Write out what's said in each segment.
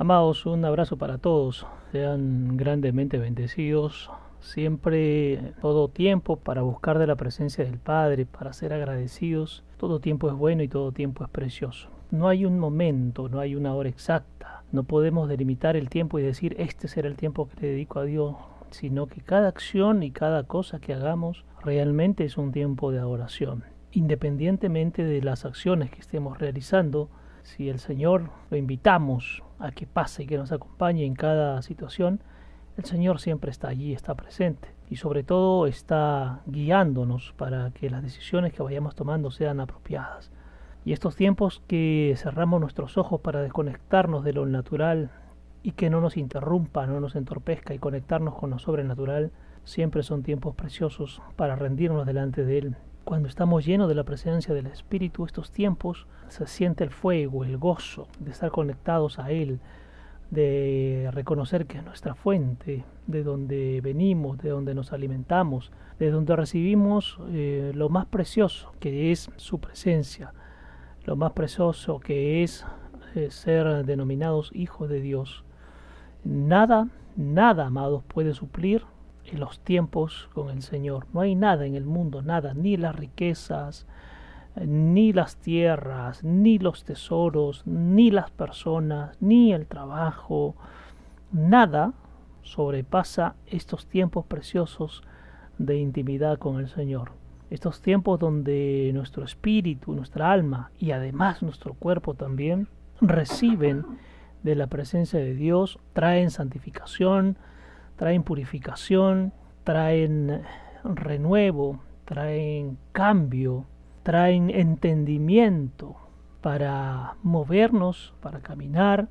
Amados, un abrazo para todos. Sean grandemente bendecidos. Siempre, todo tiempo, para buscar de la presencia del Padre, para ser agradecidos. Todo tiempo es bueno y todo tiempo es precioso. No hay un momento, no hay una hora exacta. No podemos delimitar el tiempo y decir, este será el tiempo que le dedico a Dios, sino que cada acción y cada cosa que hagamos realmente es un tiempo de adoración. Independientemente de las acciones que estemos realizando, si el Señor lo invitamos a que pase y que nos acompañe en cada situación, el Señor siempre está allí, está presente y sobre todo está guiándonos para que las decisiones que vayamos tomando sean apropiadas. Y estos tiempos que cerramos nuestros ojos para desconectarnos de lo natural y que no nos interrumpa, no nos entorpezca y conectarnos con lo sobrenatural, siempre son tiempos preciosos para rendirnos delante de Él cuando estamos llenos de la presencia del Espíritu, estos tiempos se siente el fuego, el gozo de estar conectados a Él, de reconocer que es nuestra fuente, de donde venimos, de donde nos alimentamos, de donde recibimos eh, lo más precioso, que es su presencia, lo más precioso que es eh, ser denominados hijos de Dios. Nada, nada, amados, puede suplir los tiempos con el Señor. No hay nada en el mundo, nada, ni las riquezas, ni las tierras, ni los tesoros, ni las personas, ni el trabajo, nada sobrepasa estos tiempos preciosos de intimidad con el Señor. Estos tiempos donde nuestro espíritu, nuestra alma y además nuestro cuerpo también reciben de la presencia de Dios, traen santificación, traen purificación, traen renuevo, traen cambio, traen entendimiento para movernos, para caminar,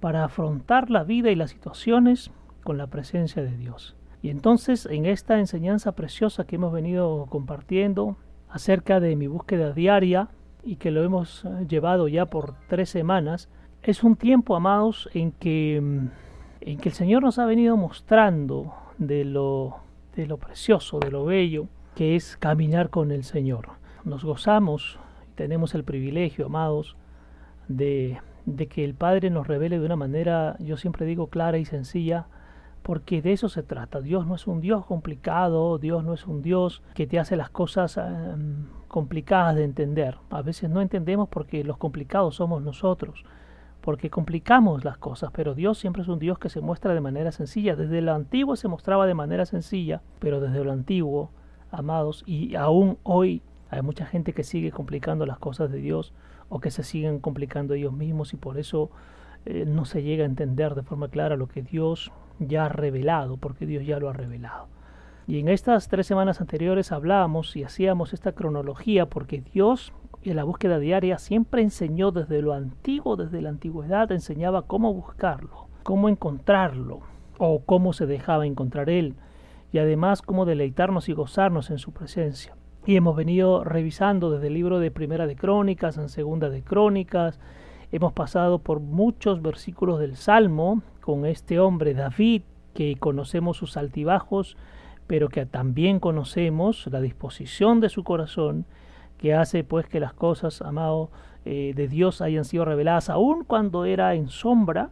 para afrontar la vida y las situaciones con la presencia de Dios. Y entonces en esta enseñanza preciosa que hemos venido compartiendo acerca de mi búsqueda diaria y que lo hemos llevado ya por tres semanas, es un tiempo, amados, en que mm, en que el Señor nos ha venido mostrando de lo, de lo precioso, de lo bello que es caminar con el Señor. Nos gozamos tenemos el privilegio, amados, de, de que el Padre nos revele de una manera, yo siempre digo, clara y sencilla, porque de eso se trata. Dios no es un Dios complicado, Dios no es un Dios que te hace las cosas em, complicadas de entender. A veces no entendemos porque los complicados somos nosotros porque complicamos las cosas, pero Dios siempre es un Dios que se muestra de manera sencilla. Desde lo antiguo se mostraba de manera sencilla, pero desde lo antiguo, amados, y aún hoy hay mucha gente que sigue complicando las cosas de Dios o que se siguen complicando ellos mismos y por eso eh, no se llega a entender de forma clara lo que Dios ya ha revelado, porque Dios ya lo ha revelado. Y en estas tres semanas anteriores hablábamos y hacíamos esta cronología porque Dios en la búsqueda diaria siempre enseñó desde lo antiguo, desde la antigüedad, enseñaba cómo buscarlo, cómo encontrarlo o cómo se dejaba encontrar él y además cómo deleitarnos y gozarnos en su presencia. Y hemos venido revisando desde el libro de Primera de Crónicas, en Segunda de Crónicas, hemos pasado por muchos versículos del Salmo con este hombre David, que conocemos sus altibajos, pero que también conocemos la disposición de su corazón que hace pues que las cosas, amado, eh, de Dios hayan sido reveladas, aun cuando era en sombra,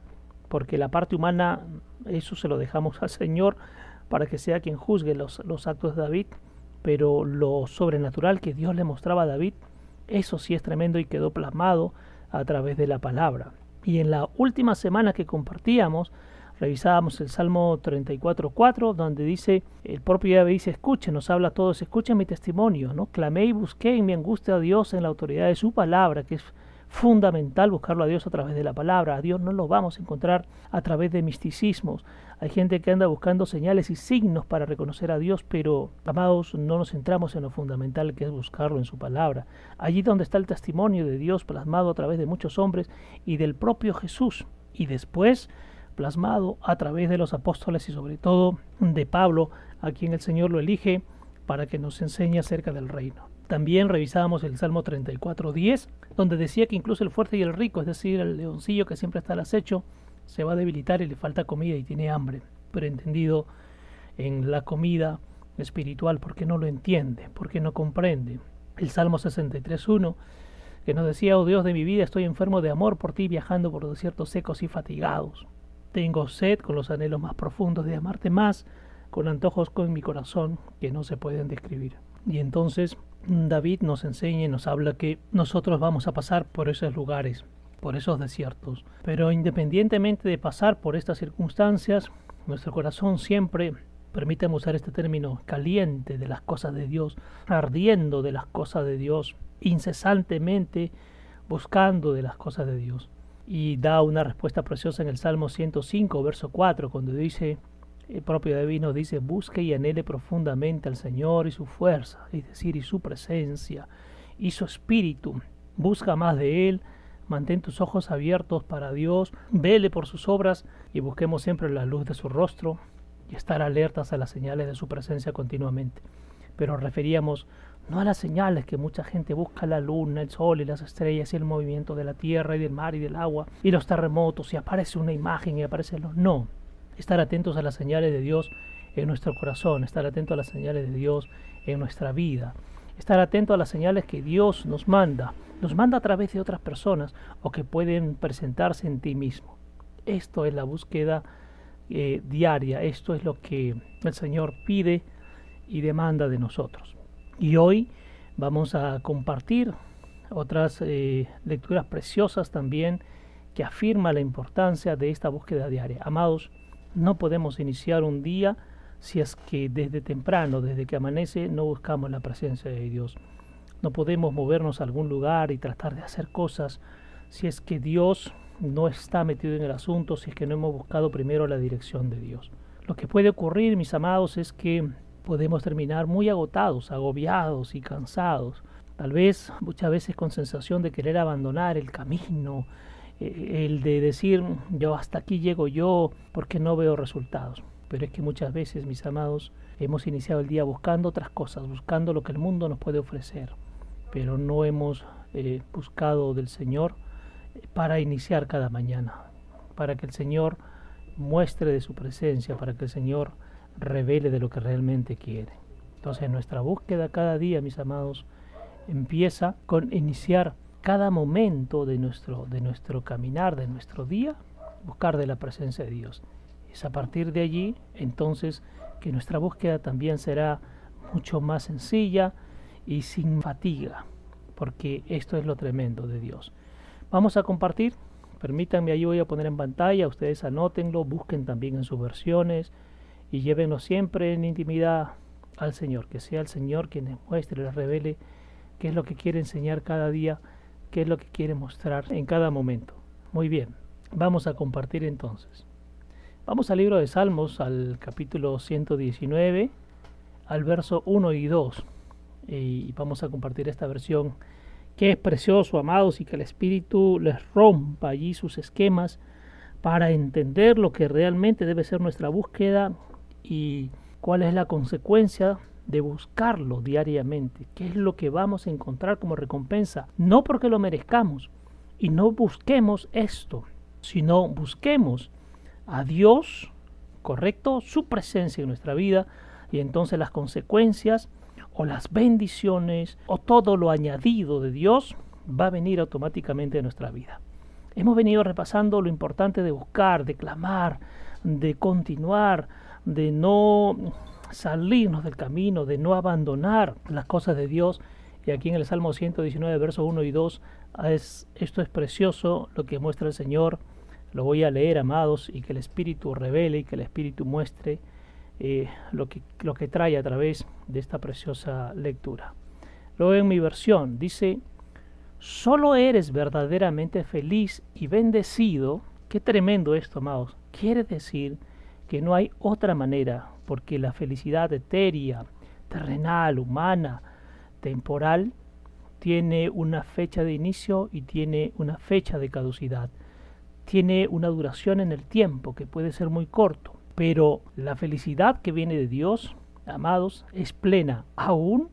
porque la parte humana, eso se lo dejamos al Señor para que sea quien juzgue los, los actos de David, pero lo sobrenatural que Dios le mostraba a David, eso sí es tremendo y quedó plasmado a través de la palabra. Y en la última semana que compartíamos, revisábamos el Salmo 34.4, donde dice, el propio Yahvé dice, escuchen, nos habla a todos, escuchen mi testimonio, ¿no? Clamé y busqué en mi angustia a Dios en la autoridad de su palabra, que es fundamental buscarlo a Dios a través de la palabra. A Dios no lo vamos a encontrar a través de misticismos. Hay gente que anda buscando señales y signos para reconocer a Dios, pero, amados, no nos centramos en lo fundamental que es buscarlo en su palabra. Allí donde está el testimonio de Dios plasmado a través de muchos hombres y del propio Jesús. Y después plasmado a través de los apóstoles y sobre todo de Pablo, a quien el Señor lo elige para que nos enseñe acerca del reino. También revisábamos el Salmo 34.10, donde decía que incluso el fuerte y el rico, es decir, el leoncillo que siempre está al acecho, se va a debilitar y le falta comida y tiene hambre, pero entendido en la comida espiritual, porque no lo entiende, porque no comprende. El Salmo 63.1 que nos decía, oh Dios de mi vida, estoy enfermo de amor por ti, viajando por desiertos secos y fatigados. Tengo sed con los anhelos más profundos de amarte más, con antojos con mi corazón que no se pueden describir. Y entonces David nos enseña y nos habla que nosotros vamos a pasar por esos lugares, por esos desiertos. Pero independientemente de pasar por estas circunstancias, nuestro corazón siempre, permítame usar este término, caliente de las cosas de Dios, ardiendo de las cosas de Dios, incesantemente buscando de las cosas de Dios. Y da una respuesta preciosa en el Salmo 105, verso 4, cuando dice, el propio David nos dice, busque y anhele profundamente al Señor y su fuerza, es decir, y su presencia, y su espíritu. Busca más de Él, mantén tus ojos abiertos para Dios, vele por sus obras y busquemos siempre la luz de su rostro y estar alertas a las señales de su presencia continuamente. Pero referíamos no a las señales que mucha gente busca la luna, el sol y las estrellas y el movimiento de la tierra y del mar y del agua y los terremotos y aparece una imagen y aparece los no. Estar atentos a las señales de Dios en nuestro corazón, estar atento a las señales de Dios en nuestra vida, estar atento a las señales que Dios nos manda, nos manda a través de otras personas o que pueden presentarse en ti mismo. Esto es la búsqueda eh, diaria, esto es lo que el Señor pide y demanda de nosotros. Y hoy vamos a compartir otras eh, lecturas preciosas también que afirma la importancia de esta búsqueda diaria. Amados, no podemos iniciar un día si es que desde temprano, desde que amanece, no buscamos la presencia de Dios. No podemos movernos a algún lugar y tratar de hacer cosas si es que Dios no está metido en el asunto, si es que no hemos buscado primero la dirección de Dios. Lo que puede ocurrir, mis amados, es que podemos terminar muy agotados, agobiados y cansados, tal vez muchas veces con sensación de querer abandonar el camino, eh, el de decir yo hasta aquí llego yo porque no veo resultados. Pero es que muchas veces, mis amados, hemos iniciado el día buscando otras cosas, buscando lo que el mundo nos puede ofrecer, pero no hemos eh, buscado del Señor eh, para iniciar cada mañana, para que el Señor muestre de su presencia, para que el Señor revele de lo que realmente quiere. Entonces nuestra búsqueda cada día, mis amados, empieza con iniciar cada momento de nuestro, de nuestro caminar, de nuestro día, buscar de la presencia de Dios. Es a partir de allí, entonces, que nuestra búsqueda también será mucho más sencilla y sin fatiga, porque esto es lo tremendo de Dios. Vamos a compartir, permítanme, ahí voy a poner en pantalla, ustedes anótenlo, busquen también en sus versiones, y llévenlo siempre en intimidad al Señor, que sea el Señor quien les muestre, les revele qué es lo que quiere enseñar cada día, qué es lo que quiere mostrar en cada momento. Muy bien, vamos a compartir entonces. Vamos al libro de Salmos, al capítulo 119, al verso 1 y 2, y vamos a compartir esta versión que es precioso, amados, y que el Espíritu les rompa allí sus esquemas para entender lo que realmente debe ser nuestra búsqueda y cuál es la consecuencia de buscarlo diariamente, qué es lo que vamos a encontrar como recompensa, no porque lo merezcamos y no busquemos esto, sino busquemos a Dios, correcto, su presencia en nuestra vida y entonces las consecuencias o las bendiciones o todo lo añadido de Dios va a venir automáticamente a nuestra vida. Hemos venido repasando lo importante de buscar, de clamar, de continuar, de no salirnos del camino, de no abandonar las cosas de Dios. Y aquí en el Salmo 119, versos 1 y 2, es, esto es precioso lo que muestra el Señor. Lo voy a leer, amados, y que el Espíritu revele y que el Espíritu muestre eh, lo, que, lo que trae a través de esta preciosa lectura. Luego en mi versión dice, solo eres verdaderamente feliz y bendecido. Qué tremendo esto, amados. Quiere decir que no hay otra manera, porque la felicidad etérea, terrenal, humana, temporal, tiene una fecha de inicio y tiene una fecha de caducidad. Tiene una duración en el tiempo que puede ser muy corto, pero la felicidad que viene de Dios, amados, es plena, aún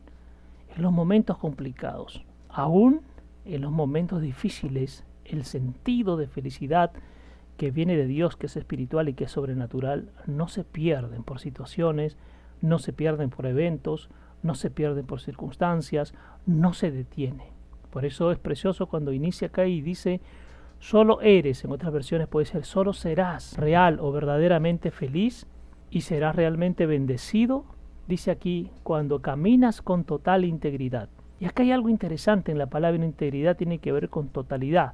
en los momentos complicados, aún en los momentos difíciles, el sentido de felicidad que viene de Dios, que es espiritual y que es sobrenatural, no se pierden por situaciones, no se pierden por eventos, no se pierden por circunstancias, no se detiene, Por eso es precioso cuando inicia acá y dice, solo eres, en otras versiones puede ser, solo serás real o verdaderamente feliz y serás realmente bendecido, dice aquí, cuando caminas con total integridad. Y acá hay algo interesante en la palabra integridad, tiene que ver con totalidad.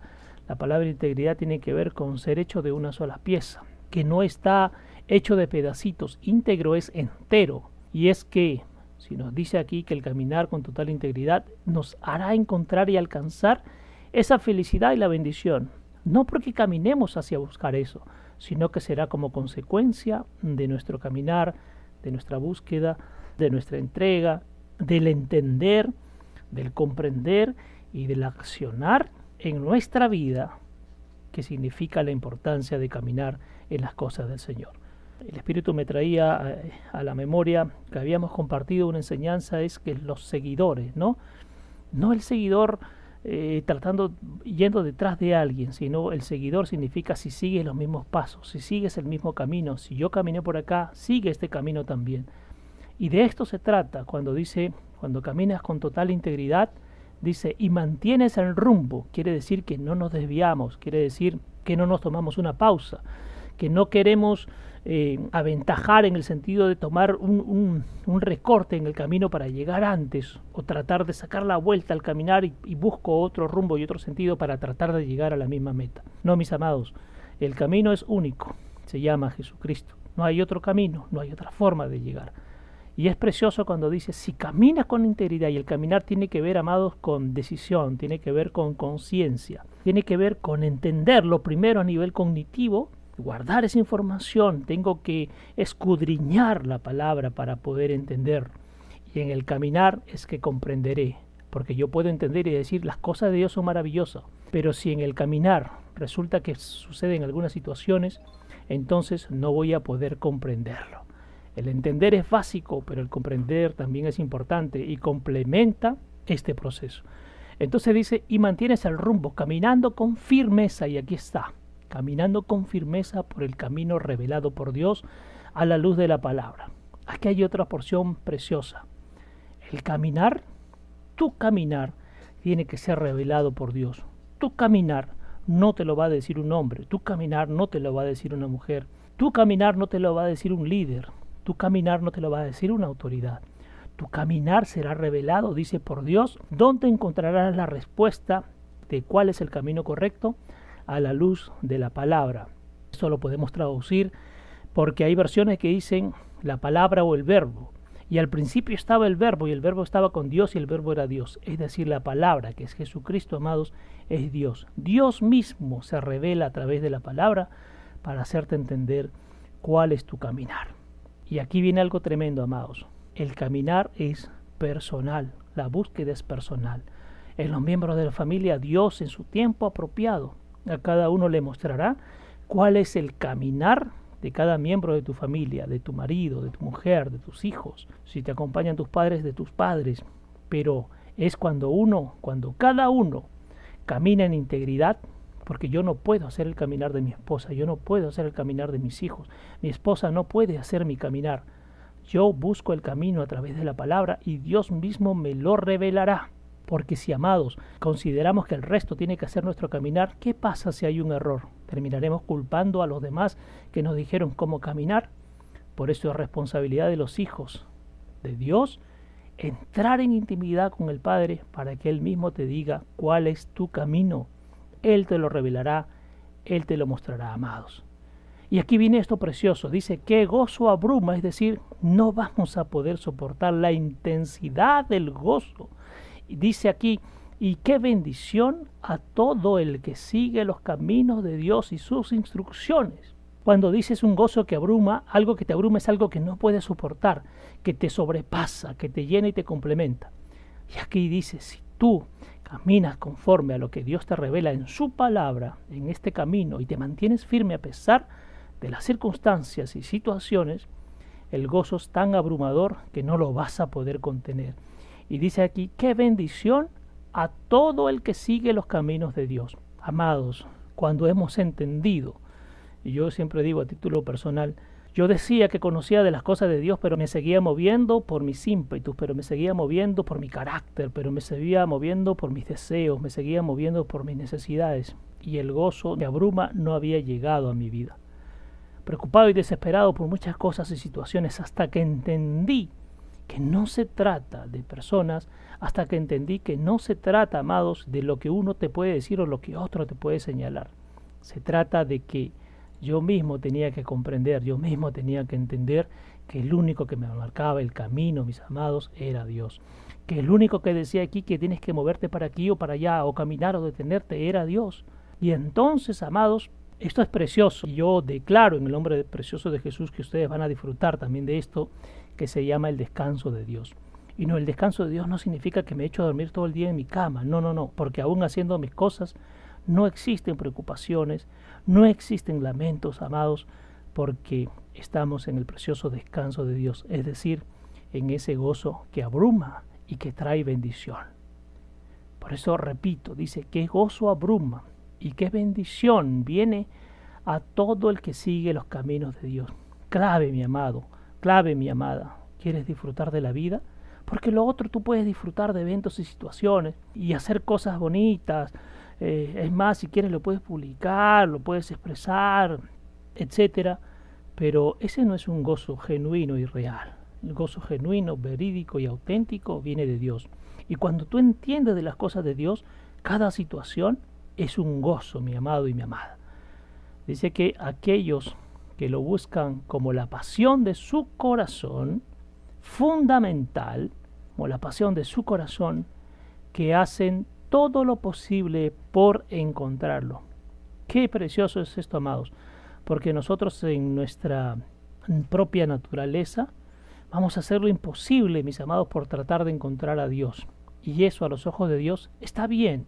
La palabra integridad tiene que ver con ser hecho de una sola pieza, que no está hecho de pedacitos, íntegro es entero. Y es que, si nos dice aquí que el caminar con total integridad nos hará encontrar y alcanzar esa felicidad y la bendición, no porque caminemos hacia buscar eso, sino que será como consecuencia de nuestro caminar, de nuestra búsqueda, de nuestra entrega, del entender, del comprender y del accionar en nuestra vida, que significa la importancia de caminar en las cosas del Señor. El Espíritu me traía a, la memoria que habíamos compartido una enseñanza, es que los seguidores, ¿no? No el seguidor eh, tratando, yendo detrás de alguien, sino el seguidor significa si sigues los mismos pasos, si sigues el mismo camino, si yo caminé por acá, sigue este camino también. Y de esto se trata cuando dice, cuando caminas con total integridad, dice, y mantienes el rumbo, quiere decir que no nos desviamos, quiere decir que no nos tomamos una pausa, que no queremos eh, aventajar en el sentido de tomar un, recorte en el camino para llegar antes o tratar de sacar la vuelta al caminar y busco otro rumbo y otro sentido para tratar de llegar a la misma meta. No, mis amados, el camino es único, se llama Jesucristo. No hay otro camino, no hay otra forma de llegar. Y es precioso cuando dice, si caminas con integridad, y el caminar tiene que ver, amados, con decisión, tiene que ver con conciencia, tiene que ver con entender lo primero a nivel cognitivo guardar esa información, tengo que escudriñar la palabra para poder entender. Y en el caminar es que comprenderé, porque yo puedo entender y decir las cosas de Dios son maravillosas, pero si en el caminar resulta que suceden algunas situaciones, entonces no voy a poder comprenderlo. El entender es básico, pero el comprender también es importante y complementa este proceso. Entonces dice, y mantienes el rumbo, caminando con firmeza, y aquí está, caminando con firmeza por el camino revelado por Dios a la luz de la palabra. Aquí hay otra porción preciosa. El caminar, tu caminar, tiene que ser revelado por Dios. Tu caminar no te lo va a decir un hombre, tu caminar no te lo va a decir una mujer, tu caminar no te lo va a decir un líder, tu caminar no te lo va a decir una autoridad. Tu caminar será revelado, dice por Dios, donde encontrarás la respuesta de cuál es el camino correcto a la luz de la palabra. Eso lo podemos traducir porque hay versiones que dicen la palabra o el verbo. Y al principio estaba el verbo y el verbo estaba con Dios y el verbo era Dios. Es decir, la palabra, que es Jesucristo, amados, es Dios. Dios mismo se revela a través de la palabra para hacerte entender cuál es tu caminar. Y aquí viene algo tremendo, amados. El caminar es personal, la búsqueda es personal. En los miembros de la familia, Dios en su tiempo apropiado a cada uno le mostrará cuál es el caminar de cada miembro de tu familia, de tu marido, de tu mujer, de tus hijos, si te acompañan tus padres, de tus padres. Pero es cuando uno, cuando cada uno camina en integridad, porque yo no puedo hacer el caminar de mi esposa, yo no puedo hacer el caminar de mis hijos, mi esposa no puede hacer mi caminar. Yo busco el camino a través de la palabra y Dios mismo me lo revelará. Porque si, amados, consideramos que el resto tiene que hacer nuestro caminar, ¿qué pasa si hay un error? ¿Terminaremos culpando a los demás que nos dijeron cómo caminar? Por eso es responsabilidad de los hijos de Dios entrar en intimidad con el Padre para que Él mismo te diga cuál es tu camino. Él te lo revelará, Él te lo mostrará, amados. Y aquí viene esto precioso, dice que gozo abruma, es decir, no vamos a poder soportar la intensidad del gozo dice aquí, y qué bendición a todo el que sigue los caminos de Dios y sus instrucciones. Cuando dices un gozo que abruma, algo que te abruma es algo que no puedes soportar, que te sobrepasa, que te llena y te complementa. Y aquí dice, si tú caminas conforme a lo que Dios te revela en su palabra, en este camino, y te mantienes firme a pesar de las circunstancias y situaciones, el gozo es tan abrumador que no lo vas a poder contener. Y dice aquí, qué bendición a todo el que sigue los caminos de Dios. Amados, cuando hemos entendido, y yo siempre digo a título personal, Yo decía que conocía de las cosas de Dios, pero me seguía moviendo por mis ímpetus, pero me seguía moviendo por mi carácter, pero me seguía moviendo por mis deseos, me seguía moviendo por mis necesidades. Y el gozo de abruma no había llegado a mi vida. Preocupado y desesperado por muchas cosas y situaciones, hasta que entendí que no se trata de personas, hasta que entendí que no se trata, amados, de lo que uno te puede decir o lo que otro te puede señalar. Se trata de que yo mismo tenía que comprender, yo mismo tenía que entender que el único que me marcaba el camino, mis amados, era Dios. Que el único que decía aquí que tienes que moverte para aquí o para allá, o caminar o detenerte, era Dios. Y entonces, amados, esto es precioso. Y yo declaro en el nombre precioso de Jesús que ustedes van a disfrutar también de esto que se llama el descanso de Dios. Y no, el descanso de Dios no significa que me echo a dormir todo el día en mi cama. No, no, no. Porque aún haciendo mis cosas, no existen preocupaciones, no existen lamentos, amados, porque estamos en el precioso descanso de Dios, es decir, en ese gozo que abruma y que trae bendición. Por eso repito, dice, que gozo abruma y qué bendición viene a todo el que sigue los caminos de Dios. Clave, mi amado, clave, mi amada. ¿Quieres disfrutar de la vida? Porque lo otro tú puedes disfrutar de eventos y situaciones y hacer cosas bonitas, eh, es más, si quieres lo puedes publicar, lo puedes expresar, etcétera. Pero ese no es un gozo genuino y real. El gozo genuino, verídico y auténtico viene de Dios. Y cuando tú entiendes de las cosas de Dios, cada situación es un gozo, mi amado y mi amada. Dice que aquellos que lo buscan como la pasión de su corazón, fundamental, como la pasión de su corazón, que hacen todo lo posible por encontrarlo. Qué precioso es esto, amados, porque nosotros en nuestra propia naturaleza vamos a hacer lo imposible, mis amados, por tratar de encontrar a Dios. Y eso a los ojos de Dios está bien,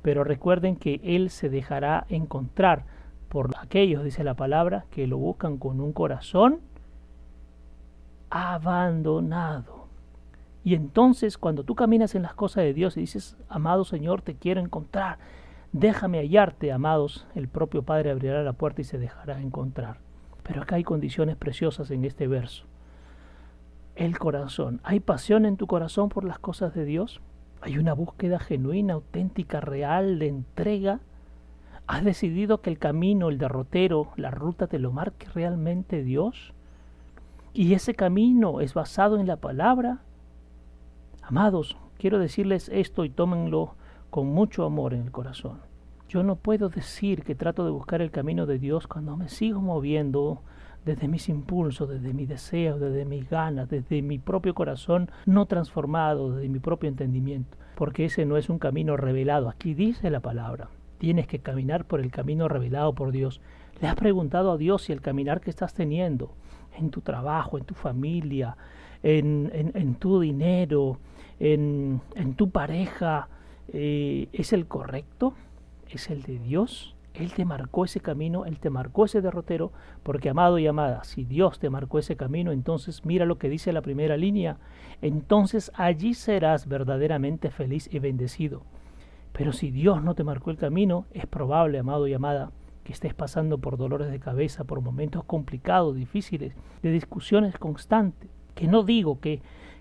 pero recuerden que Él se dejará encontrar por aquellos, dice la palabra, que lo buscan con un corazón abandonado. Y entonces cuando tú caminas en las cosas de Dios y dices, amado Señor, te quiero encontrar, déjame hallarte, amados, el propio Padre abrirá la puerta y se dejará encontrar. Pero acá hay condiciones preciosas en este verso. El corazón. ¿Hay pasión en tu corazón por las cosas de Dios? ¿Hay una búsqueda genuina, auténtica, real de entrega? ¿Has decidido que el camino, el derrotero, la ruta te lo marque realmente Dios? ¿Y ese camino es basado en la palabra? Amados, quiero decirles esto y tómenlo con mucho amor en el corazón. Yo no puedo decir que trato de buscar el camino de Dios cuando me sigo moviendo desde mis impulsos, desde mis deseos, desde mis ganas, desde mi propio corazón no transformado, desde mi propio entendimiento, porque ese no es un camino revelado. Aquí dice la palabra, tienes que caminar por el camino revelado por Dios. ¿Le has preguntado a Dios si el caminar que estás teniendo en tu trabajo, en tu familia, en, en tu dinero, en, tu pareja eh, es el correcto, es el de Dios. Él te marcó ese camino, Él te marcó ese derrotero, porque amado y amada, si Dios te marcó ese camino, entonces mira lo que dice la primera línea, entonces allí serás verdaderamente feliz y bendecido. Pero si Dios no te marcó el camino, es probable, amado y amada, que estés pasando por dolores de cabeza, por momentos complicados, difíciles, de discusiones constantes, que no digo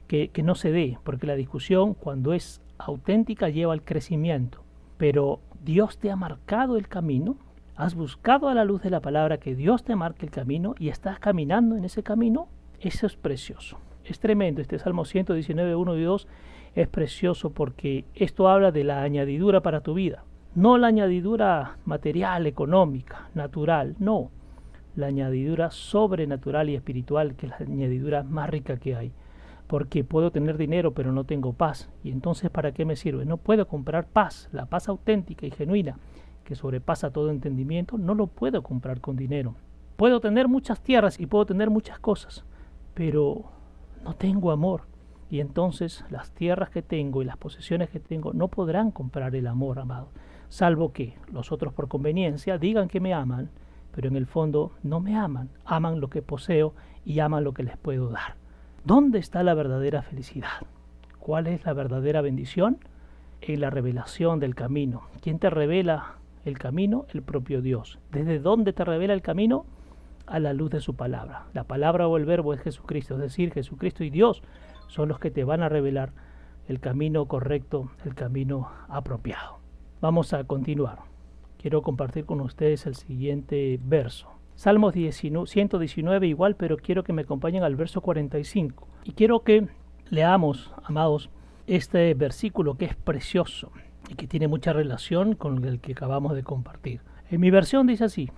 que no se dé, porque la discusión cuando es auténtica lleva al crecimiento. Pero Dios te ha marcado el camino, has buscado a la luz de la palabra que Dios te marque el camino y estás caminando en ese camino, eso es precioso. Es tremendo, este Salmo 119, 1 y 2 es precioso porque esto habla de la añadidura para tu vida. No la añadidura material, económica, natural, no. La añadidura sobrenatural y espiritual, que es la añadidura más rica que hay porque puedo tener dinero pero no tengo paz. Y entonces, ¿para qué me sirve? No puedo comprar paz, la paz auténtica y genuina, que sobrepasa todo entendimiento, no lo puedo comprar con dinero. Puedo tener muchas tierras y puedo tener muchas cosas, pero no tengo amor. Y entonces las tierras que tengo y las posesiones que tengo no podrán comprar el amor, amado. Salvo que los otros por conveniencia digan que me aman, pero en el fondo no me aman. Aman lo que poseo y aman lo que les puedo dar. ¿Dónde está la verdadera felicidad? ¿Cuál es la verdadera bendición? En la revelación del camino. ¿Quién te revela el camino? El propio Dios. ¿Desde dónde te revela el camino? a la luz de su palabra. La palabra o el verbo es Jesucristo, es decir, Jesucristo y Dios son los que te van a revelar el camino correcto, el camino apropiado. Vamos a continuar. Quiero compartir con ustedes el siguiente verso. Salmos 119 igual, pero quiero que me acompañen al verso 45. Y quiero que leamos, amados, este versículo que es precioso y que tiene mucha relación con el que acabamos de compartir. En mi versión dice así,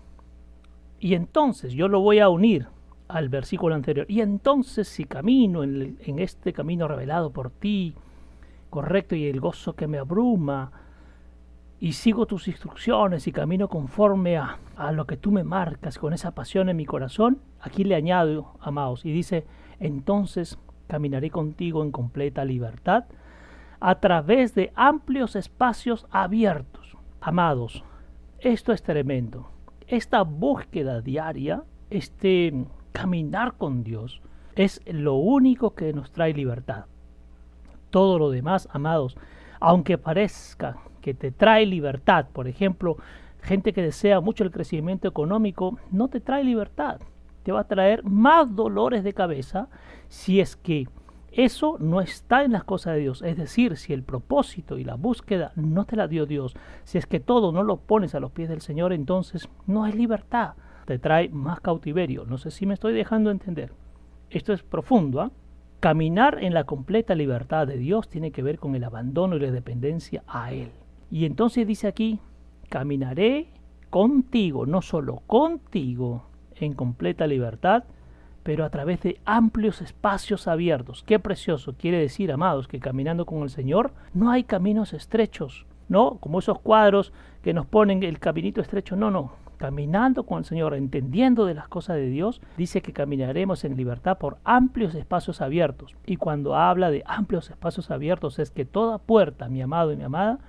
y entonces yo lo voy a unir al versículo anterior, y entonces si camino en, en este camino revelado por ti, correcto, y el gozo que me abruma, y sigo tus instrucciones y camino conforme a, a, lo que tú me marcas con esa pasión en mi corazón, aquí le añado, amados, y dice, entonces caminaré contigo en completa libertad a través de amplios espacios abiertos. Amados, esto es tremendo. Esta búsqueda diaria, este caminar con Dios, es lo único que nos trae libertad. Todo lo demás, amados, aunque parezca que te trae libertad, por ejemplo, gente que desea mucho el crecimiento económico, no te trae libertad. Te va a traer más dolores de cabeza si es que eso no está en las cosas de Dios. Es decir, si el propósito y la búsqueda no te la dio Dios, si es que todo no lo pones a los pies del Señor, entonces no es libertad. Te trae más cautiverio. No sé si me estoy dejando entender. Esto es profundo. ¿ah? Caminar en la completa libertad de Dios tiene que ver con el abandono y la dependencia a Él. Y entonces dice aquí, caminaré contigo, no solo contigo, en completa libertad, pero a través de amplios espacios abiertos. Qué precioso quiere decir, amados, que caminando con el Señor no hay caminos estrechos, ¿no? Como esos cuadros que nos ponen el caminito estrecho, no, no. Caminando con el Señor, entendiendo de las cosas de Dios, dice que caminaremos en libertad por amplios espacios abiertos. Y cuando habla de amplios espacios abiertos es que toda puerta, mi amado y mi amada,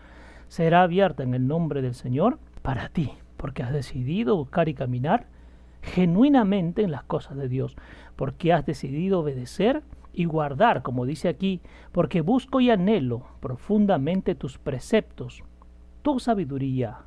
será abierta en el nombre del Señor para ti, porque has decidido buscar y caminar genuinamente en las cosas de Dios, porque has decidido obedecer y guardar, como dice aquí, porque busco y anhelo profundamente tus preceptos, tu sabiduría,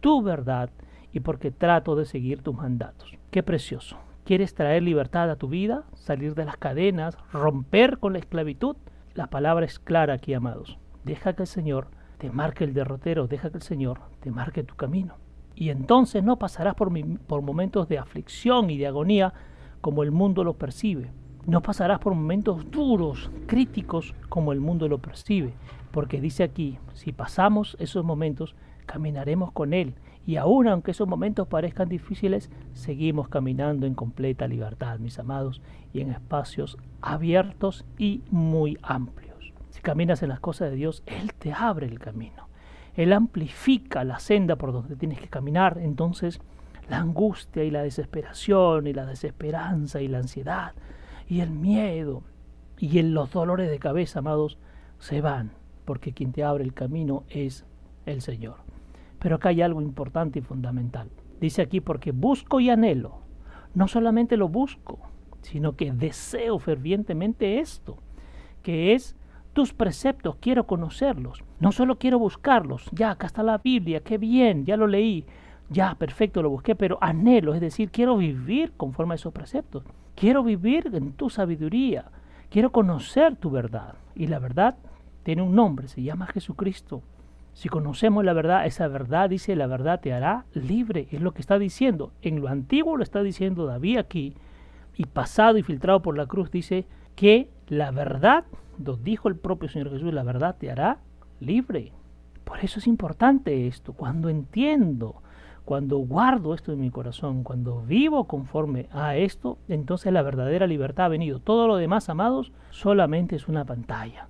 tu verdad, y porque trato de seguir tus mandatos. Qué precioso. ¿Quieres traer libertad a tu vida? ¿Salir de las cadenas? ¿Romper con la esclavitud? La palabra es clara aquí, amados. Deja que el Señor te marque el derrotero, deja que el Señor te marque tu camino y entonces no pasarás por, por, momentos de aflicción y de agonía como el mundo lo percibe. No pasarás por momentos duros, críticos, como el mundo lo percibe, porque dice aquí, si pasamos esos momentos, caminaremos con Él, y aun aunque esos momentos parezcan difíciles, seguimos caminando en completa libertad, mis amados, y en espacios abiertos y muy amplios. Si caminas en las cosas de Dios, Él te abre el camino. Él amplifica la senda por donde tienes que caminar. Entonces la angustia y la desesperación y la desesperanza y la ansiedad y el miedo y los dolores de cabeza, amados, se van, porque quien te abre el camino es el Señor. Pero acá hay algo importante y fundamental. Dice aquí, porque busco y anhelo. No solamente lo busco, sino que deseo fervientemente esto, que es tus preceptos, quiero conocerlos. No solo quiero buscarlos, ya, acá está la Biblia, qué bien, ya lo leí, ya, perfecto, lo busqué, pero anhelo, es decir, quiero vivir conforme a esos preceptos. Quiero vivir en tu sabiduría, quiero conocer tu verdad. Y la verdad tiene un nombre, se llama Jesucristo. Si conocemos la verdad, esa verdad dice, la verdad te hará libre, es lo que está diciendo. En lo antiguo lo está diciendo David aquí, y pasado y filtrado por la cruz dice que la verdad nos dijo el propio Señor Jesús, la verdad te hará libre. Por eso es importante esto. Cuando entiendo, cuando guardo esto en mi corazón, cuando vivo conforme a esto, entonces la verdadera libertad ha venido. Todo lo demás, amados, solamente es una pantalla.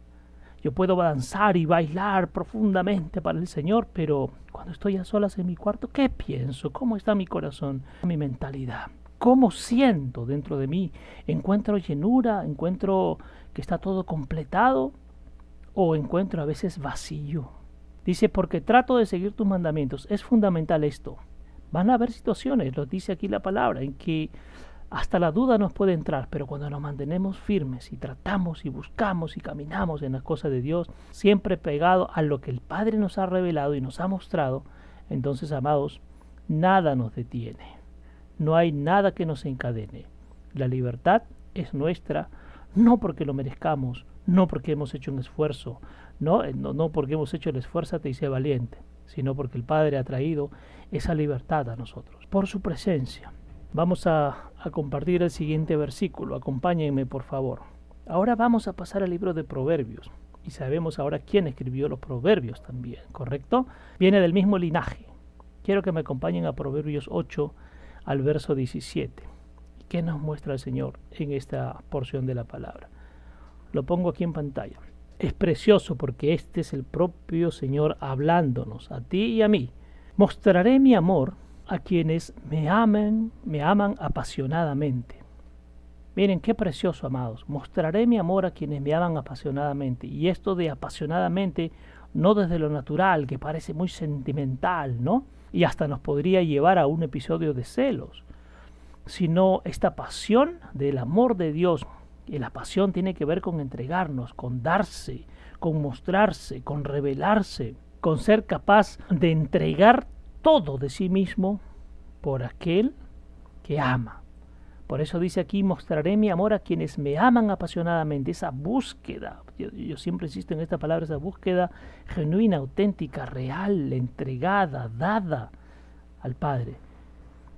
Yo puedo danzar y bailar profundamente para el Señor, pero cuando estoy a solas en mi cuarto, ¿qué pienso? ¿Cómo está mi corazón? Mi mentalidad. ¿Cómo siento dentro de mí? ¿Encuentro llenura? ¿Encuentro que está todo completado o encuentro a veces vacío. Dice, porque trato de seguir tus mandamientos. Es fundamental esto. Van a haber situaciones, lo dice aquí la palabra, en que hasta la duda nos puede entrar, pero cuando nos mantenemos firmes y tratamos y buscamos y caminamos en las cosas de Dios, siempre pegado a lo que el Padre nos ha revelado y nos ha mostrado, entonces, amados, nada nos detiene. no hay nada que nos encadene. La libertad es nuestra, no porque lo merezcamos, no porque hemos hecho un esfuerzo, no, eh, no, no porque hemos hecho el esfuerzo y sea valiente, sino porque el Padre ha traído esa libertad a nosotros, por su presencia. Vamos a, compartir el siguiente versículo, acompáñenme por favor. Ahora vamos a pasar al libro de Proverbios y sabemos ahora quién escribió los proverbios también, ¿correcto? Viene del mismo linaje. Quiero que me acompañen a Proverbios 8 al verso 17. ¿Qué nos muestra el Señor en esta porción de la palabra? Lo pongo aquí en pantalla. Es precioso porque este es el propio Señor hablándonos a ti y a mí. Mostraré mi amor a quienes me aman, me aman apasionadamente. Miren qué precioso, amados. Mostraré mi amor a quienes me aman apasionadamente. Y esto de apasionadamente, no desde lo natural, que parece muy sentimental, ¿no? Y hasta nos podría llevar a un episodio de celos, sino esta pasión del amor de Dios. Y la pasión tiene que ver con entregarnos, con darse, con mostrarse, con revelarse, con ser capaz de entregar todo de sí mismo por aquel que ama. Por eso dice aquí, mostraré mi amor a quienes me aman apasionadamente. Esa búsqueda, yo, siempre insisto en esta palabra, esa búsqueda genuina, auténtica, real, entregada, dada al Padre.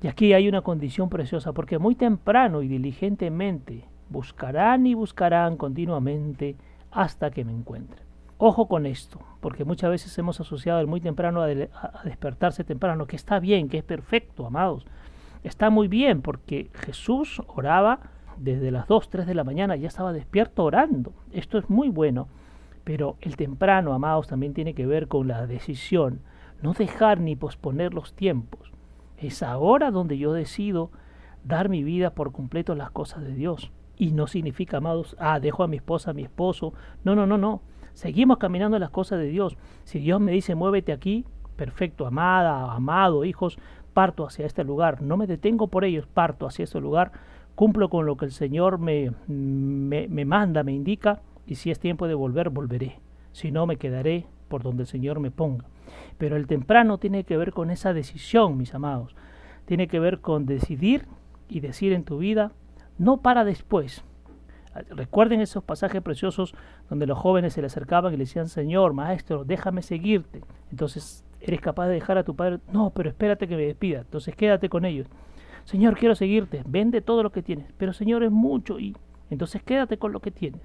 Y aquí hay una condición preciosa, porque muy temprano y diligentemente buscarán y buscarán continuamente hasta que me encuentren. Ojo con esto, porque muchas veces hemos asociado el muy temprano a, a despertarse temprano, que está bien, que es perfecto, amados está muy bien porque Jesús oraba desde las 2, 3 de la mañana, ya estaba despierto orando. Esto es muy bueno. Pero el temprano, amados, también tiene que ver con la decisión, no dejar ni posponer los tiempos. Es ahora donde yo decido dar mi vida por completo a las cosas de Dios. Y no significa, amados, ah, dejo a mi esposa, a mi esposo. No, no, no, no. Seguimos caminando las cosas de Dios. Si Dios me dice, muévete aquí, perfecto, amada, amado, hijos, parto hacia este lugar, no me detengo por ellos, parto hacia este lugar, cumplo con lo que el Señor me, me, me manda, me indica, y si es tiempo de volver, volveré. Si no, me quedaré por donde el Señor me ponga. Pero el temprano tiene que ver con esa decisión, mis amados. Tiene que ver con decidir y decir en tu vida, no para después. Recuerden esos pasajes preciosos donde los jóvenes se le acercaban y le decían, Señor, Maestro, déjame seguirte. Entonces ¿Eres capaz de dejar a tu padre? No, pero espérate que me despida. Entonces quédate con ellos. Señor, quiero seguirte. Vende todo lo que tienes. Pero Señor, es mucho y entonces quédate con lo que tienes.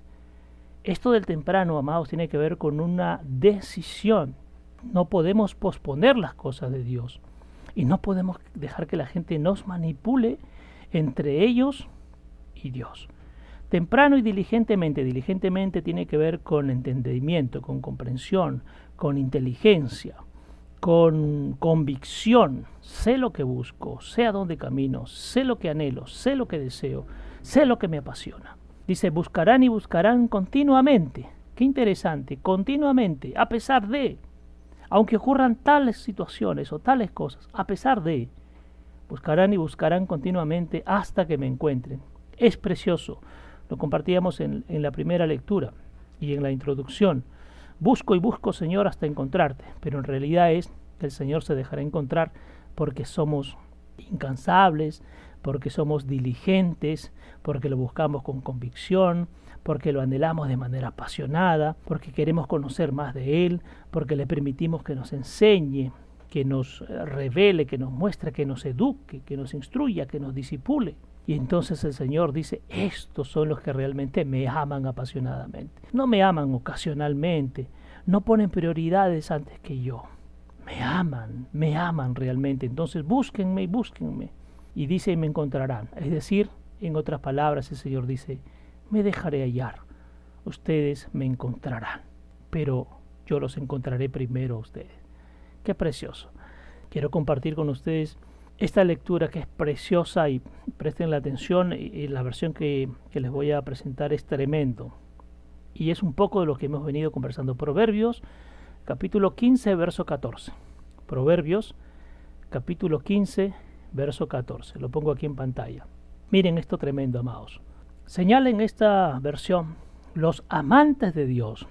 Esto del temprano, amados, tiene que ver con una decisión. No podemos posponer las cosas de Dios. Y no podemos dejar que la gente nos manipule entre ellos y Dios. Temprano y diligentemente. Diligentemente tiene que ver con entendimiento, con comprensión, con inteligencia con convicción, sé lo que busco, sé a dónde camino, sé lo que anhelo, sé lo que deseo, sé lo que me apasiona. Dice, buscarán y buscarán continuamente. Qué interesante, continuamente, a pesar de, aunque ocurran tales situaciones o tales cosas, a pesar de, buscarán y buscarán continuamente hasta que me encuentren. Es precioso, lo compartíamos en, en la primera lectura y en la introducción. Busco y busco, Señor, hasta encontrarte, pero en realidad es que el Señor se dejará encontrar porque somos incansables, porque somos diligentes, porque lo buscamos con convicción, porque lo anhelamos de manera apasionada, porque queremos conocer más de Él, porque le permitimos que nos enseñe, que nos revele, que nos muestre, que nos eduque, que nos instruya, que nos disipule. Y entonces el Señor dice, estos son los que realmente me aman apasionadamente. No me aman ocasionalmente, no ponen prioridades antes que yo. Me aman, me aman realmente. Entonces búsquenme y búsquenme. Y dice, y me encontrarán. Es decir, en otras palabras, el Señor dice, me dejaré hallar. Ustedes me encontrarán. Pero yo los encontraré primero a ustedes. Qué precioso. Quiero compartir con ustedes esta lectura que es preciosa y presten la atención y, la versión que, les voy a presentar es tremendo. Y es un poco de lo que hemos venido conversando. Proverbios, capítulo 15, verso 14. Proverbios, capítulo 15, verso 14. Lo pongo aquí en pantalla. Miren esto tremendo, amados. Señalen esta versión los amantes de Dios.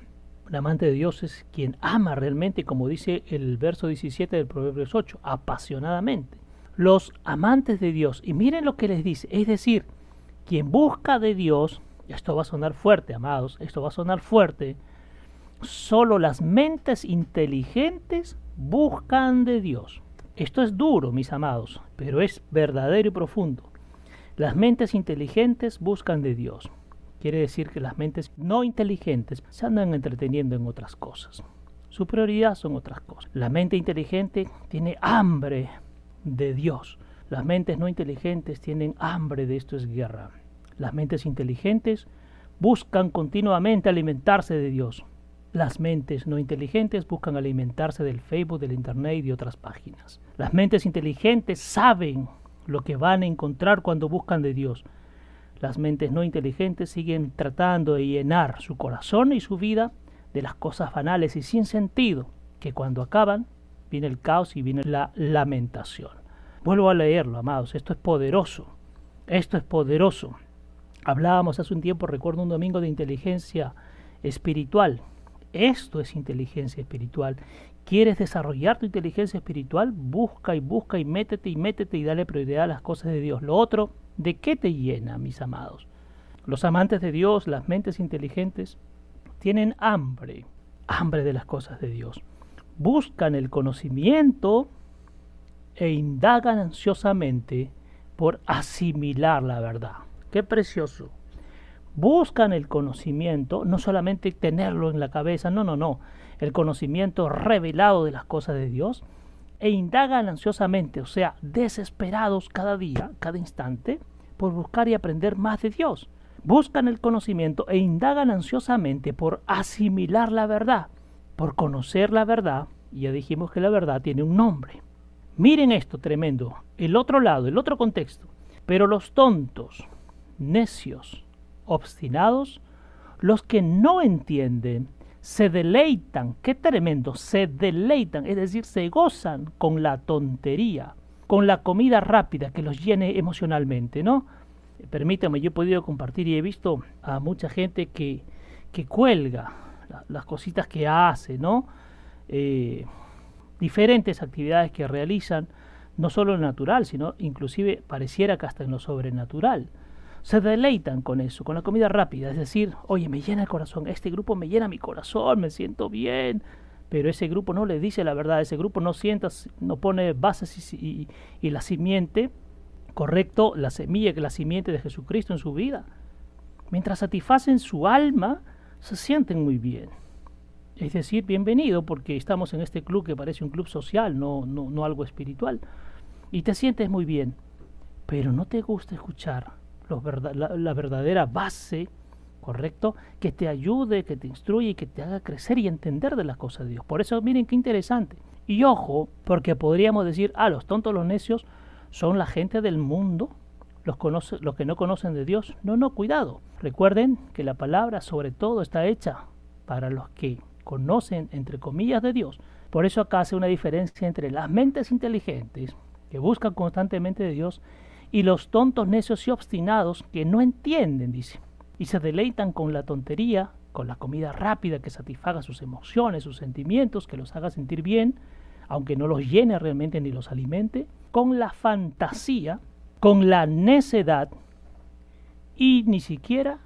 Un amante de Dios es quien ama realmente, como dice el verso 17 del Proverbios 8, apasionadamente los amantes de Dios. Y miren lo que les dice, es decir, quien busca de Dios, esto va a sonar fuerte, amados, esto va a sonar fuerte, solo las mentes inteligentes buscan de Dios. Esto es duro, mis amados, pero es verdadero y profundo. Las mentes inteligentes buscan de Dios. Quiere decir que las mentes no inteligentes se andan entreteniendo en otras cosas. Su prioridad son otras cosas. La mente inteligente tiene hambre de Dios. Las mentes no inteligentes tienen hambre de esto es guerra. Las mentes inteligentes buscan continuamente alimentarse de Dios. Las mentes no inteligentes buscan alimentarse del Facebook, del Internet y de otras páginas. Las mentes inteligentes saben lo que van a encontrar cuando buscan de Dios. Las mentes no inteligentes siguen tratando de llenar su corazón y su vida de las cosas banales y sin sentido, que cuando acaban viene el caos y viene la lamentación. Vuelvo a leerlo, amados, esto es poderoso, esto es poderoso. Hablábamos hace un tiempo, recuerdo un domingo de inteligencia espiritual, esto es inteligencia espiritual. ¿Quieres desarrollar tu inteligencia espiritual? Busca y busca y métete y métete y dale prioridad a las cosas de Dios. Lo otro, ¿de qué te llena, mis amados? Los amantes de Dios, las mentes inteligentes, tienen hambre, hambre de las cosas de Dios. Buscan el conocimiento e indagan ansiosamente por asimilar la verdad. Qué precioso buscan el conocimiento, no solamente tenerlo en la cabeza, no, no, no, el conocimiento revelado de las cosas de Dios, e indagan ansiosamente, o sea, desesperados cada día, cada instante, por buscar y aprender más de Dios. Buscan el conocimiento e indagan ansiosamente por asimilar la verdad, por conocer la verdad, ya dijimos que la verdad tiene un nombre. Miren esto tremendo, el otro lado, el otro contexto. Pero los tontos, necios, obstinados, los que no entienden, se deleitan, qué tremendo, se deleitan, es decir, se gozan con la tontería, con la comida rápida que los llene emocionalmente, ¿no? Permítame, yo he podido compartir y he visto a mucha gente que, que cuelga las cositas que hace, ¿no? Eh, diferentes actividades que realizan, no solo en lo natural, sino inclusive pareciera que hasta en lo sobrenatural se deleitan con eso, con la comida rápida. Es decir, oye, me llena el corazón, este grupo me llena mi corazón, me siento bien. Pero ese grupo no le dice la verdad, ese grupo no sienta, no pone bases y, la simiente, correcto, la semilla, la simiente de Jesucristo en su vida. Mientras satisfacen su alma, se sienten muy bien. Es decir, bienvenido porque estamos en este club que parece un club social, no, no, no algo espiritual. Y te sientes muy bien, pero no te gusta escuchar la, verdadera base, ¿correcto? Que te ayude, que te instruye y que te haga crecer y entender de las cosas de Dios. Por eso miren qué interesante. Y ojo, porque podríamos decir, ah, los tontos, los necios son la gente del mundo, los, que no conocen de Dios. No, no, cuidado. Recuerden que la palabra sobre todo está hecha para los que conocen, entre comillas, de Dios. Por eso acá hace una diferencia entre las mentes inteligentes, que buscan constantemente de Dios, y los tontos necios y obstinados que no entienden, dice, y se deleitan con la tontería, con la comida rápida que satisfaga sus emociones, sus sentimientos, que los haga sentir bien, aunque no los llene realmente ni los alimente, con la fantasía, con la necedad, y ni siquiera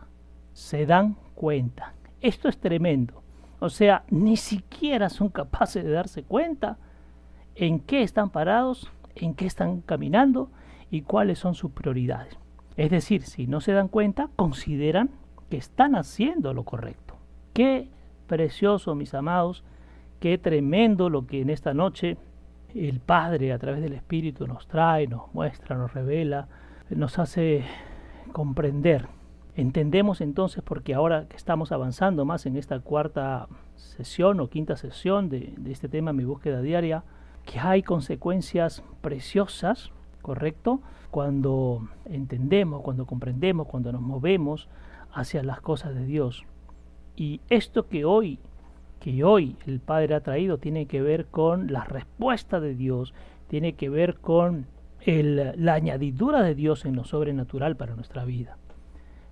se dan cuenta. Esto es tremendo. O sea, ni siquiera son capaces de darse cuenta en qué están parados, en qué están caminando y cuáles son sus prioridades. Es decir, si no se dan cuenta, consideran que están haciendo lo correcto. Qué precioso, mis amados, qué tremendo lo que en esta noche el Padre a través del Espíritu nos trae, nos muestra, nos revela, nos hace comprender. Entendemos entonces, porque ahora que estamos avanzando más en esta cuarta sesión o quinta sesión de, este tema, mi búsqueda diaria, que hay consecuencias preciosas ¿correcto? Cuando entendemos, cuando comprendemos, cuando nos movemos hacia las cosas de Dios. Y esto que hoy, que hoy el Padre ha traído, tiene que ver con la respuesta de Dios, tiene que ver con la añadidura de Dios en lo sobrenatural para nuestra vida.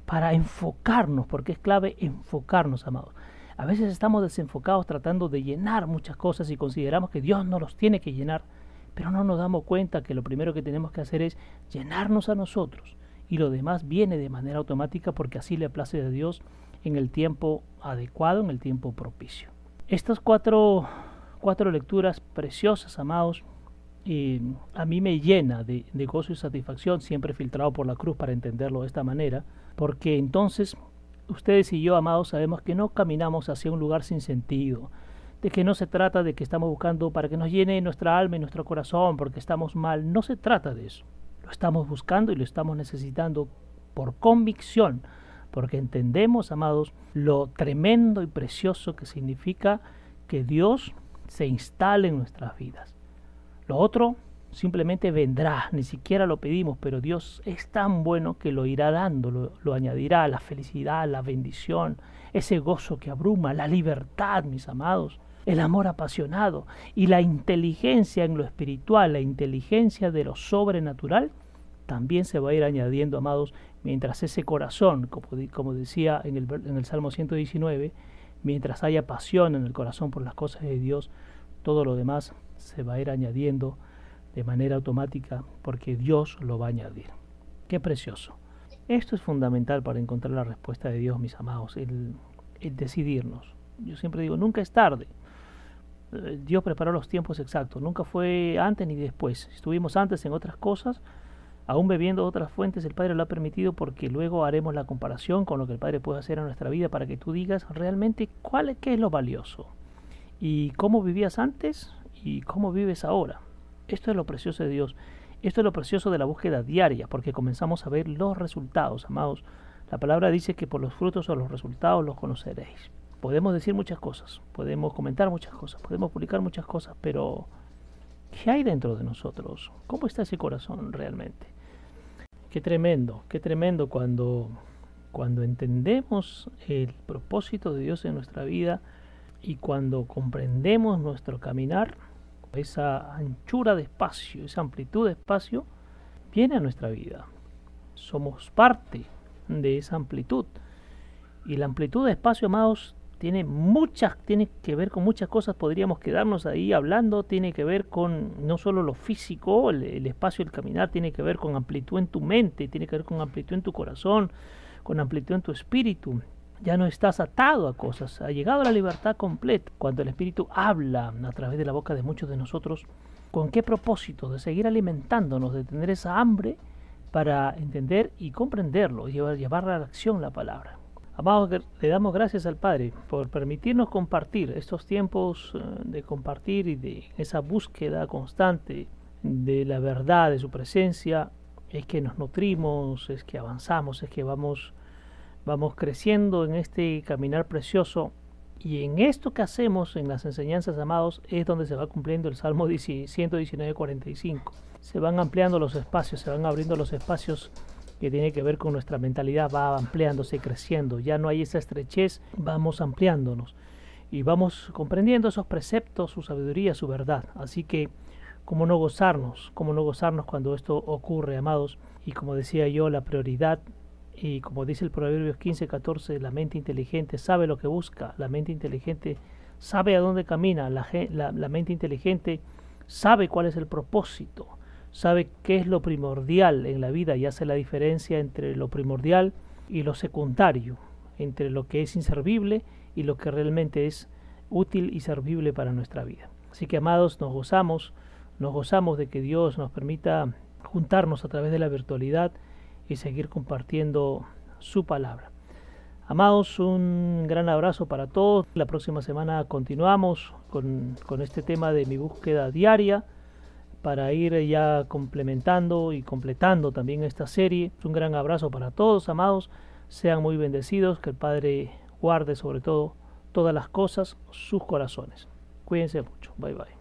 Para enfocarnos, porque es clave enfocarnos, amados. A veces estamos desenfocados tratando de llenar muchas cosas y consideramos que Dios no los tiene que llenar pero no nos damos cuenta que lo primero que tenemos que hacer es llenarnos a nosotros y lo demás viene de manera automática porque así le place a Dios en el tiempo adecuado, en el tiempo propicio. Estas cuatro, cuatro lecturas preciosas, amados, eh, a mí me llena de, de gozo y satisfacción, siempre filtrado por la cruz para entenderlo de esta manera, porque entonces ustedes y yo, amados, sabemos que no caminamos hacia un lugar sin sentido, de que no se trata de que estamos buscando para que nos llene nuestra alma y nuestro corazón porque estamos mal, no se trata de eso. Lo estamos buscando y lo estamos necesitando por convicción, porque entendemos, amados, lo tremendo y precioso que significa que Dios se instale en nuestras vidas. Lo otro simplemente vendrá, ni siquiera lo pedimos, pero Dios es tan bueno que lo irá dando, lo, lo, añadirá, la felicidad, la bendición, ese gozo que abruma, la libertad, mis amados, el amor apasionado y la inteligencia en lo espiritual, la inteligencia de lo sobrenatural, también se va a ir añadiendo, amados, mientras ese corazón, como, como decía en el, en el Salmo 119, mientras haya pasión en el corazón por las cosas de Dios, todo lo demás se va a ir añadiendo de manera automática porque Dios lo va a añadir. Qué precioso. Esto es fundamental para encontrar la respuesta de Dios, mis amados, el, el decidirnos. Yo siempre digo, nunca es tarde. Eh, Dios preparó los tiempos exactos, nunca fue antes ni después. Estuvimos antes en otras cosas, aún bebiendo otras fuentes, el Padre lo ha permitido porque luego haremos la comparación con lo que el Padre puede hacer en nuestra vida para que tú digas realmente cuál es, qué es lo valioso y cómo vivías antes y cómo vives ahora. Esto es lo precioso de Dios. Esto es lo precioso de la búsqueda diaria, porque comenzamos a ver los resultados, amados. La palabra dice que por los frutos o los resultados los conoceréis podemos decir muchas cosas, podemos comentar muchas cosas, podemos publicar muchas cosas, pero ¿qué hay dentro de nosotros? ¿Cómo está ese corazón realmente? Qué tremendo, qué tremendo cuando, cuando entendemos el propósito de Dios en nuestra vida y cuando comprendemos nuestro caminar, esa anchura de espacio, esa amplitud de espacio, viene a nuestra vida. Somos parte de esa amplitud. Y la amplitud de espacio, amados, tiene muchas, tiene que ver con muchas cosas, podríamos quedarnos ahí hablando, tiene que ver con no solo lo físico, el, espacio, el caminar, tiene que ver con amplitud en tu mente, tiene que ver con amplitud en tu corazón, con amplitud en tu espíritu. Ya no estás atado a cosas, ha llegado a la libertad completa cuando el Espíritu habla a través de la boca de muchos de nosotros. ¿Con qué propósito? De seguir alimentándonos, de tener esa hambre para entender y comprenderlo, llevar, llevar a la acción la palabra. Amados, le damos gracias al Padre por permitirnos compartir estos tiempos eh, de compartir y de esa búsqueda constante de la verdad, de su presencia. Es que nos nutrimos, es que avanzamos, es que vamos, vamos creciendo en este caminar precioso. Y en esto que hacemos, en las enseñanzas, amados, es donde se va cumpliendo el Salmo 119.45. Se van ampliando los espacios, se van abriendo los espacios que tiene que ver con nuestra mentalidad va ampliándose, creciendo. Ya no hay esa estrechez, vamos ampliándonos y vamos comprendiendo esos preceptos, su sabiduría, su verdad. Así que, ¿cómo no gozarnos? ¿Cómo no gozarnos cuando esto ocurre, amados? Y como decía yo, la prioridad, y como dice el Proverbios 15, 14, la mente inteligente sabe lo que busca, la mente inteligente sabe a dónde camina, la, la, la mente inteligente sabe cuál es el propósito sabe qué es lo primordial en la vida y hace la diferencia entre lo primordial y lo secundario, entre lo que es inservible y lo que realmente es útil y servible para nuestra vida. Así que amados, nos gozamos, nos gozamos de que Dios nos permita juntarnos a través de la virtualidad y seguir compartiendo su palabra. Amados, un gran abrazo para todos. La próxima semana continuamos con, con este tema de mi búsqueda diaria para ir ya complementando y completando también esta serie. Un gran abrazo para todos, amados. Sean muy bendecidos, que el Padre guarde sobre todo todas las cosas sus corazones. Cuídense mucho. Bye bye.